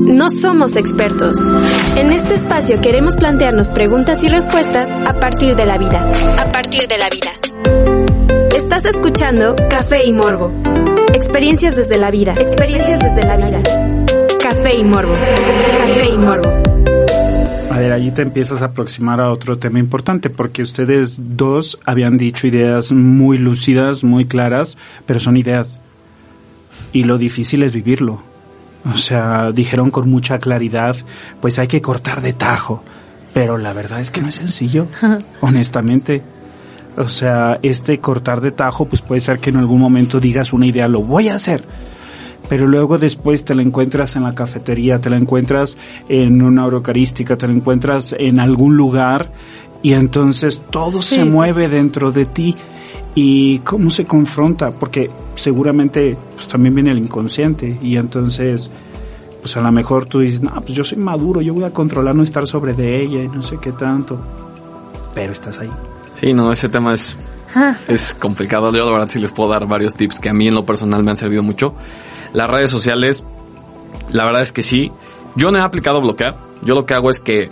No somos expertos. En este espacio queremos plantearnos preguntas y respuestas a partir de la vida. A partir de la vida. Estás escuchando Café y Morbo. Experiencias desde la vida. Experiencias desde la vida. Café y Morbo. Café y Morbo. A ver, allí te empiezas a aproximar a otro tema importante, porque ustedes dos habían dicho ideas muy lúcidas, muy claras, pero son ideas. Y lo difícil es vivirlo. O sea, dijeron con mucha claridad, pues hay que cortar de tajo. Pero la verdad es que no es sencillo, honestamente. O sea, este cortar de tajo, pues puede ser que en algún momento digas una idea, lo voy a hacer. Pero luego después te la encuentras en la cafetería, te la encuentras en una eurocarística, te la encuentras en algún lugar y entonces todo Sí, se sí, mueve dentro de ti y cómo se confronta, porque seguramente pues también viene el inconsciente y entonces pues a lo mejor tú dices, no, pues yo soy maduro, yo voy a controlar no estar sobre de ella y no sé qué tanto, pero estás ahí. Sí, no, ese tema es, es complicado. Yo, la verdad, sí les puedo dar varios tips que a mí en lo personal me han servido mucho. Las redes sociales, la verdad es que sí. Yo no he aplicado bloquear. Yo lo que hago es que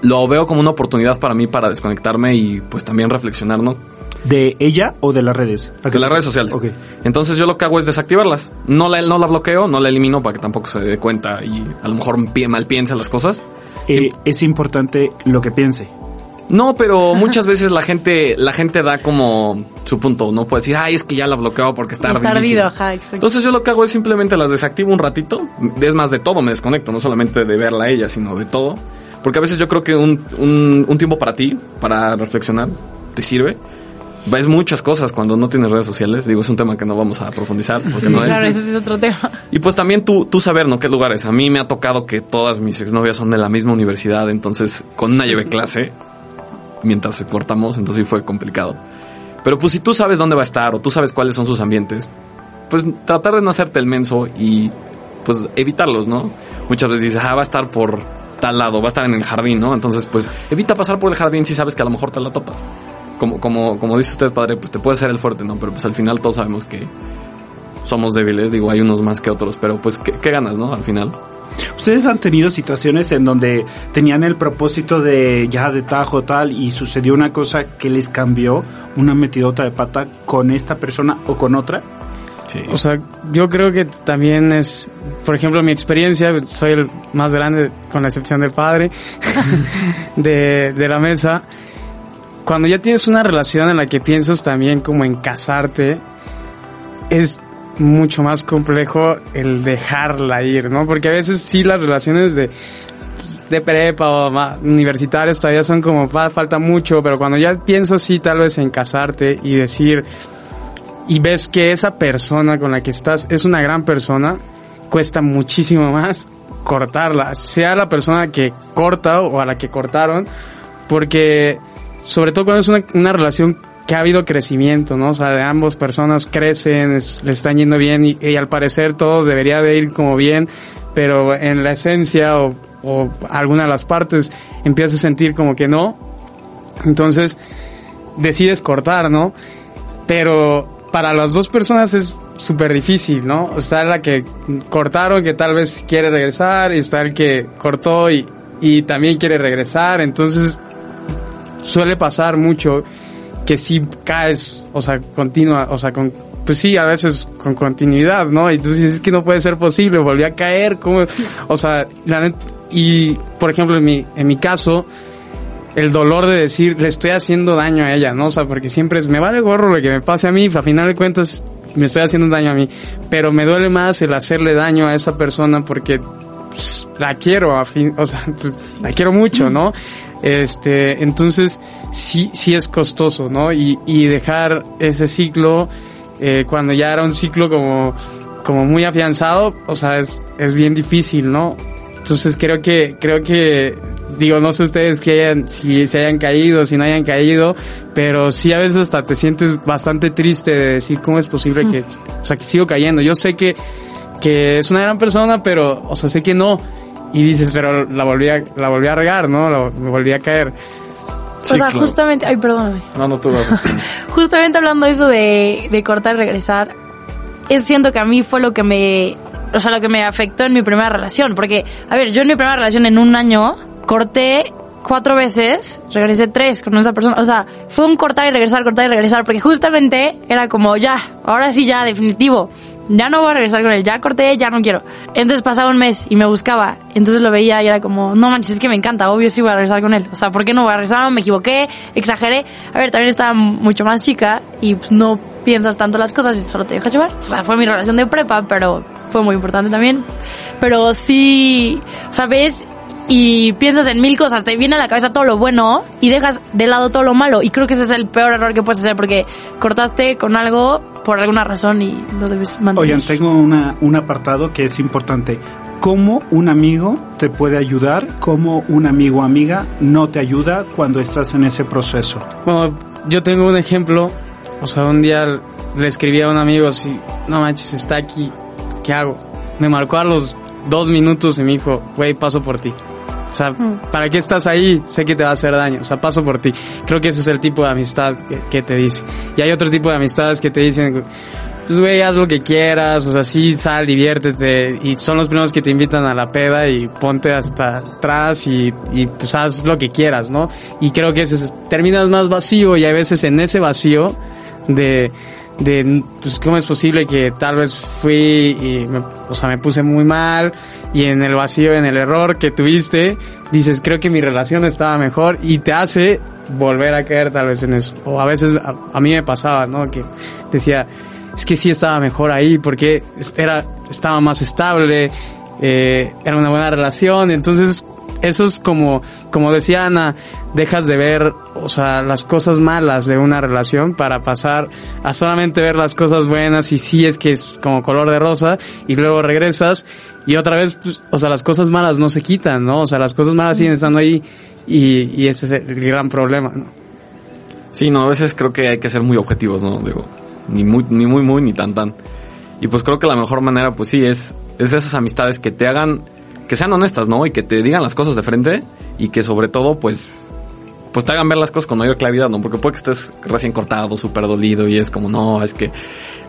lo veo como una oportunidad para mí para desconectarme y pues también reflexionar, ¿no? ¿De ella o de las redes? ¿A qué De las redes sociales. Ok. Entonces yo lo que hago es desactivarlas. No la, no la bloqueo, no la elimino para que tampoco se dé cuenta y a lo mejor mal piense las cosas. Eh, es importante lo que piense. No, pero muchas veces la gente, la gente da como su punto, no puede decir, ay, es que ya la bloqueó porque está Está ardidísimo". ardido, ajá, exacto. Entonces yo lo que hago es simplemente las desactivo un ratito. Es más, de todo me desconecto, no solamente de verla a ella, sino de todo. Porque a veces yo creo que un, un, un tiempo para ti, para reflexionar, te sirve. Ves muchas cosas cuando no tienes redes sociales. Digo, es un tema que no vamos a profundizar porque no es. claro, ese sí es otro tema. Y pues también tú, tú saber, ¿no? ¿Qué lugares? A mí me ha tocado que todas mis exnovias son de la misma universidad, entonces con una llevé clase mientras cortamos, entonces sí fue complicado. Pero pues si tú sabes dónde va a estar o tú sabes cuáles son sus ambientes, pues tratar de no hacerte el menso y pues evitarlos, ¿no? Muchas veces dices, ah, va a estar por tal lado, va a estar en el jardín, ¿no? Entonces pues evita pasar por el jardín si sabes que a lo mejor te la topas. Como, como, como dice usted, padre, pues te puede ser el fuerte, ¿no? Pero pues al final todos sabemos que somos débiles, digo, hay unos más que otros, pero pues qué, qué ganas, ¿no? Al final. ¿Ustedes han tenido situaciones en donde tenían el propósito de ya de tajo tal y sucedió una cosa que les cambió, una metidota de pata con esta persona o con otra? Sí. O sea, yo creo que también es, por ejemplo, mi experiencia, soy el más grande, con la excepción del padre, de, de la mesa. Cuando ya tienes una relación en la que piensas también como en casarte, es mucho más complejo el dejarla ir, ¿no? Porque a veces sí las relaciones de, de prepa o ma- universitarias todavía son como, "Va, falta mucho, pero cuando ya pienso sí tal vez en casarte y decir, y ves que esa persona con la que estás es una gran persona, cuesta muchísimo más cortarla, sea la persona que corta o a la que cortaron, porque sobre todo cuando es una, una relación que ha habido crecimiento, ¿no? O sea, de ambas personas crecen, le están yendo bien y, al parecer todo debería de ir como bien, pero en la esencia o, o alguna de las partes empiezas a sentir como que no, entonces decides cortar, ¿no? Pero para las dos personas es súper difícil, ¿no? Está la que cortaron que tal vez quiere regresar y está el que cortó y, y también quiere regresar, entonces suele pasar mucho que si caes, o sea, continua, o sea, con, pues sí, a veces con continuidad, ¿no? Y tú dices, es que no puede ser posible, volví a caer, ¿cómo? O sea, la net, y por ejemplo, en mi, en mi caso, el dolor de decir, le estoy haciendo daño a ella, ¿no? O sea, porque siempre es, me vale gorro lo que me pase a mí, a final de cuentas, me estoy haciendo daño a mí, pero me duele más el hacerle daño a esa persona porque pues, la quiero, a fin, o sea, pues, la quiero mucho, ¿no? Este, entonces, sí, sí es costoso, ¿no? Y, y dejar ese ciclo, eh, cuando ya era un ciclo como como muy afianzado, o sea, es, es bien difícil, ¿no? Entonces creo que, creo que, digo, no sé ustedes que hayan, si se hayan caído, si no hayan caído, pero sí a veces hasta te sientes bastante triste de decir cómo es posible que, o sea, que sigo cayendo. Yo sé que, que es una gran persona, pero, o sea, sé que no. Y dices, pero la volví a, la volví a regar, ¿no? La, me volví a caer. Sí, o sea, claro. justamente, ay, perdóname. No, no, tú vas. Justamente hablando de eso de, de cortar y regresar, es siento que a mí fue lo que me, o sea, lo que me afectó en mi primera relación, porque, a ver, yo en mi primera relación en un año corté cuatro veces, regresé tres con esa persona, o sea, fue un cortar y regresar, cortar y regresar, porque justamente era como, ya, ahora sí ya, definitivo. Ya no voy a regresar con él, ya corté, ya no quiero. Entonces pasaba un mes y me buscaba. Entonces lo veía y era como, no manches, es que me encanta, obvio sí voy a regresar con él. O sea, ¿por qué no voy a regresar? Me equivoqué, exageré. A ver, también estaba mucho más chica y pues no piensas tanto las cosas y solo te dejas llevar. O sea, fue mi relación de prepa, pero fue muy importante también. Pero sí, ¿sabes? Y piensas en mil cosas, te viene a la cabeza todo lo bueno y dejas de lado todo lo malo. Y creo que ese es el peor error que puedes hacer porque cortaste con algo por alguna razón y lo debes mantener. Oigan, tengo una, un apartado que es importante. ¿Cómo un amigo te puede ayudar? ¿Cómo un amigo o amiga no te ayuda cuando estás en ese proceso? Bueno, yo tengo un ejemplo. O sea, un día le escribí a un amigo así, no manches, está aquí, ¿qué hago? Me marcó a los dos minutos y me dijo, güey, paso por ti. O sea, ¿para qué estás ahí? Sé que te va a hacer daño. O sea, paso por ti. Creo que ese es el tipo de amistad que, que te dice. Y hay otro tipo de amistades que te dicen, pues güey, haz lo que quieras, o sea, sí, sal, diviértete. Y son los primeros que te invitan a la peda y ponte hasta atrás y, y pues haz lo que quieras, ¿no? Y creo que ese es- terminas más vacío y hay veces en ese vacío de, de, pues cómo es posible que tal vez fui y, me, o sea, me puse muy mal y en el vacío, en el error que tuviste, dices, creo que mi relación estaba mejor y te hace volver a caer tal vez en eso. O a veces a, mí me pasaba, ¿no? Que decía, es que sí estaba mejor ahí porque era, estaba más estable, eh, era una buena relación, entonces eso es como, como decía Ana, dejas de ver, o sea, las cosas malas de una relación para pasar a solamente ver las cosas buenas y sí es que es como color de rosa y luego regresas y otra vez, pues, o sea, las cosas malas no se quitan, ¿no? O sea, las cosas malas siguen estando ahí y, y ese es el gran problema, ¿no? Sí, no, a veces creo que hay que ser muy objetivos, ¿no? Digo, ni muy, ni muy, muy, ni tan, tan. Y pues creo que la mejor manera, pues sí, es, es esas amistades que te hagan, que sean honestas, ¿no? Y que te digan las cosas de frente y que sobre todo, pues, pues te hagan ver las cosas con mayor claridad, ¿no? Porque puede que estés recién cortado, súper dolido y es como, no, es que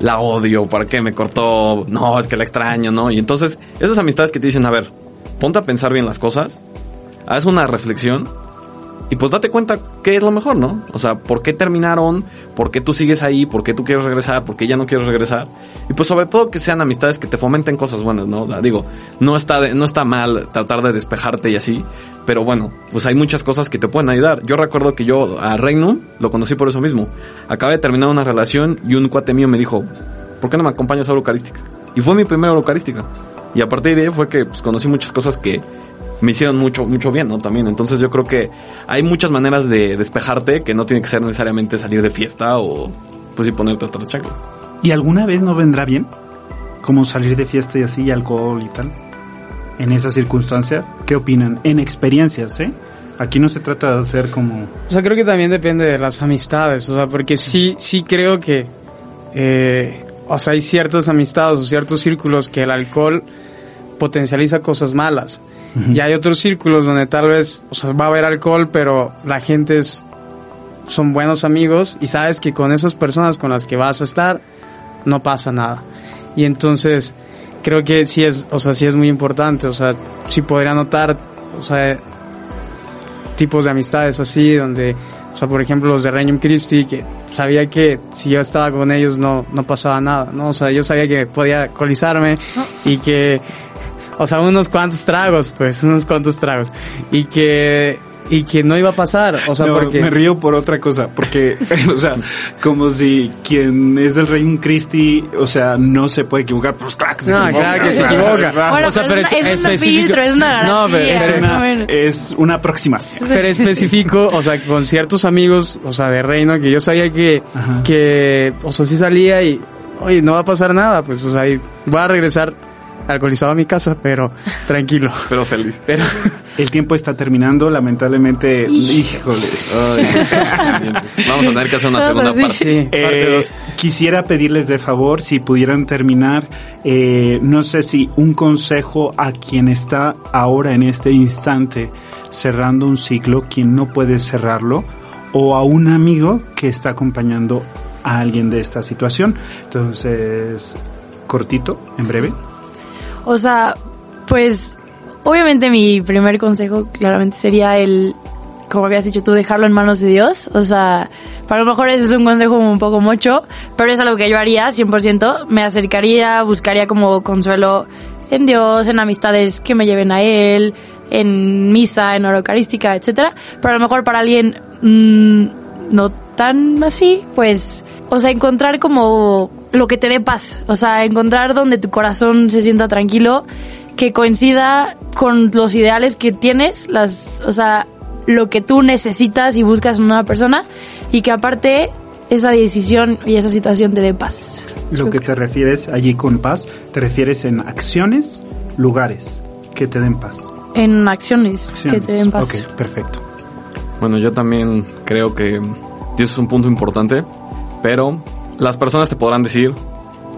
la odio, ¿para qué me cortó? No, es que la extraño, ¿no? Y entonces, esas amistades que te dicen, a ver, ponte a pensar bien las cosas, haz una reflexión y pues date cuenta qué es lo mejor, ¿no? O sea, ¿por qué terminaron? ¿Por qué tú sigues ahí? ¿Por qué tú quieres regresar? ¿Por qué ya no quieres regresar? Y pues sobre todo que sean amistades que te fomenten cosas buenas, ¿no? Digo, no está, no está mal tratar de despejarte y así, pero bueno, pues hay muchas cosas que te pueden ayudar. Yo recuerdo que yo a Reino lo conocí por eso mismo. Acabé de terminar una relación y un cuate mío me dijo, ¿por qué no me acompañas a la Eucarística? Y fue mi primera Eucarística. Y a partir de ahí fue que pues, conocí muchas cosas que me hicieron mucho, mucho bien, ¿no? También. Entonces yo creo que hay muchas maneras de despejarte que no tiene que ser necesariamente salir de fiesta o pues sí ponerte hasta las chanclas. ¿Y alguna vez no vendrá bien? Como salir de fiesta y así, y alcohol y tal. En esa circunstancia, ¿qué opinan? En experiencias, ¿eh? Aquí no se trata de hacer como... O sea, creo que también depende de las amistades, o sea, porque sí, sí creo que, eh, o sea, hay ciertas amistades o ciertos círculos que el alcohol potencializa cosas malas. Y hay otros círculos donde tal vez, o sea, va a haber alcohol, pero la gente es, son buenos amigos y sabes que con esas personas con las que vas a estar no pasa nada. Y entonces creo que sí es, o sea, sí es muy importante, o sea, sí podría notar, o sea, tipos de amistades así, donde, o sea, por ejemplo, los de Regnum Christi, que sabía que si yo estaba con ellos no, no pasaba nada, ¿no? O sea, yo sabía que podía alcoholizarme y que, o sea, unos cuantos tragos, pues, unos cuantos tragos. Y que, y que no iba a pasar, o sea, No, porque... Me río por otra cosa, porque, o sea, como si quien es del Rey Christi, o sea, no se puede equivocar, pues claro que se No, equivoca. claro que se o sea, equivoca. Bueno, O sea, pero es, es es un específico. filtro, es una No, pero es una, menos. es una aproximación. pero específico, o sea, con ciertos amigos, o sea, de reino, que yo sabía que, Ajá. que, o sea, sí salía y, oye, no va a pasar nada, pues, o sea, y voy a regresar alcoholizado a mi casa, pero tranquilo. Pero feliz. Pero El tiempo está terminando, lamentablemente. Híjole. Vamos a tener que hacer una segunda así. parte. sí, parte Eh, dos. quisiera pedirles de favor si pudieran terminar, eh, no sé si un consejo a quien está ahora en este instante cerrando un ciclo, quien no puede cerrarlo, o a un amigo que está acompañando a alguien de esta situación. Entonces, cortito, en breve. O sea, pues obviamente mi primer consejo claramente sería el, como habías dicho tú, dejarlo en manos de Dios. O sea, para lo mejor ese es un consejo un poco mucho, pero es algo que yo haría 100%. Me acercaría, buscaría como consuelo en Dios, en amistades que me lleven a Él, en misa, en hora eucarística, etcétera. Pero a lo mejor para alguien mm, no tan así, pues, o sea, encontrar como lo que te dé paz, o sea, encontrar donde tu corazón se sienta tranquilo, que coincida con los ideales que tienes, las, o sea, lo que tú necesitas y buscas en una persona y que aparte esa decisión y esa situación te dé paz. Lo que te refieres allí con paz, te refieres en acciones, lugares que te den paz. En acciones, que te den paz. Ok, perfecto. Bueno, yo también creo que es un punto importante, pero las personas te podrán decir,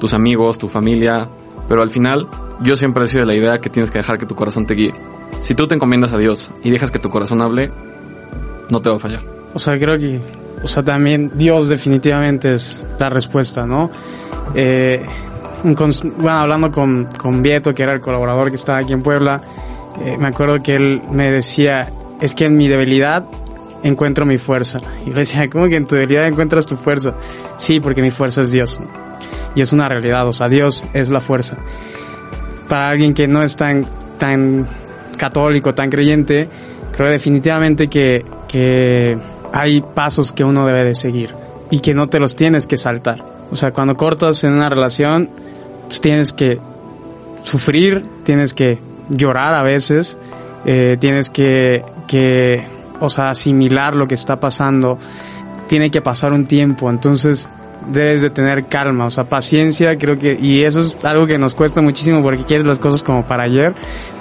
tus amigos, tu familia, pero al final yo siempre he sido de la idea que tienes que dejar que tu corazón te guíe. Si tú te encomiendas a Dios y dejas que tu corazón hable, no te va a fallar. O sea, creo que, o sea, también Dios definitivamente es la respuesta, ¿no? Eh, bueno, hablando con, con Vieto, que era el colaborador que estaba aquí en Puebla, eh, me acuerdo que él me decía, es que en mi debilidad encuentro mi fuerza. Y yo decía, ¿cómo que en tu debilidad encuentras tu fuerza? Sí, porque mi fuerza es Dios. Y es una realidad, o sea, Dios es la fuerza. Para alguien que no es tan, tan católico, tan creyente, creo definitivamente que, que hay pasos que uno debe de seguir y que no te los tienes que saltar. O sea, cuando cortas en una relación, pues tienes que sufrir, tienes que llorar a veces, eh, tienes que, que, o sea, asimilar lo que está pasando, tiene que pasar un tiempo, entonces debes de tener calma, o sea, paciencia, creo que, y eso es algo que nos cuesta muchísimo porque quieres las cosas como para ayer.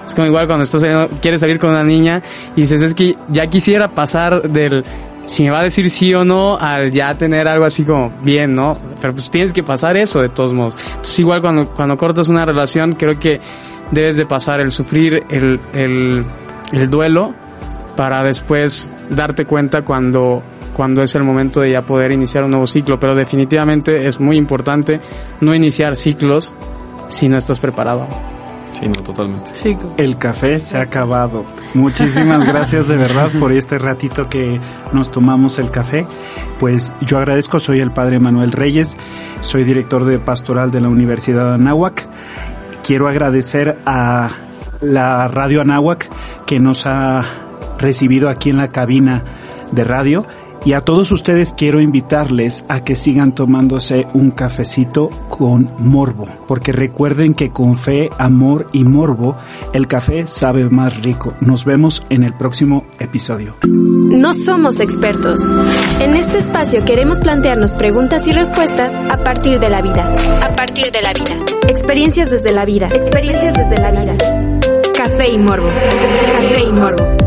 Es como igual cuando estás saliendo, quieres salir con una niña y dices, es que ya quisiera pasar del, si me va a decir sí o no, al ya tener algo así como bien, ¿no? Pero pues tienes que pasar eso de todos modos. Entonces igual cuando, cuando cortas una relación, creo que debes de pasar el sufrir, el, el, el duelo, para después darte cuenta cuando, cuando es el momento de ya poder iniciar un nuevo ciclo. Pero definitivamente es muy importante no iniciar ciclos si no estás preparado. Sí, no, totalmente. Sí, El café se ha acabado. Muchísimas gracias de verdad por este ratito que nos tomamos el café. Pues yo agradezco, soy el padre Manuel Reyes, soy director de pastoral de la Universidad de Anáhuac. Quiero agradecer a la Radio Anáhuac que nos ha recibido aquí en la cabina de radio y a todos ustedes quiero invitarles a que sigan tomándose un cafecito con morbo, porque recuerden que con fe, amor y morbo, el café sabe más rico. Nos vemos en el próximo episodio. No somos expertos. En este espacio queremos plantearnos preguntas y respuestas a partir de la vida. A partir de la vida. Experiencias desde la vida. Experiencias desde la vida. Café y morbo. Café y morbo.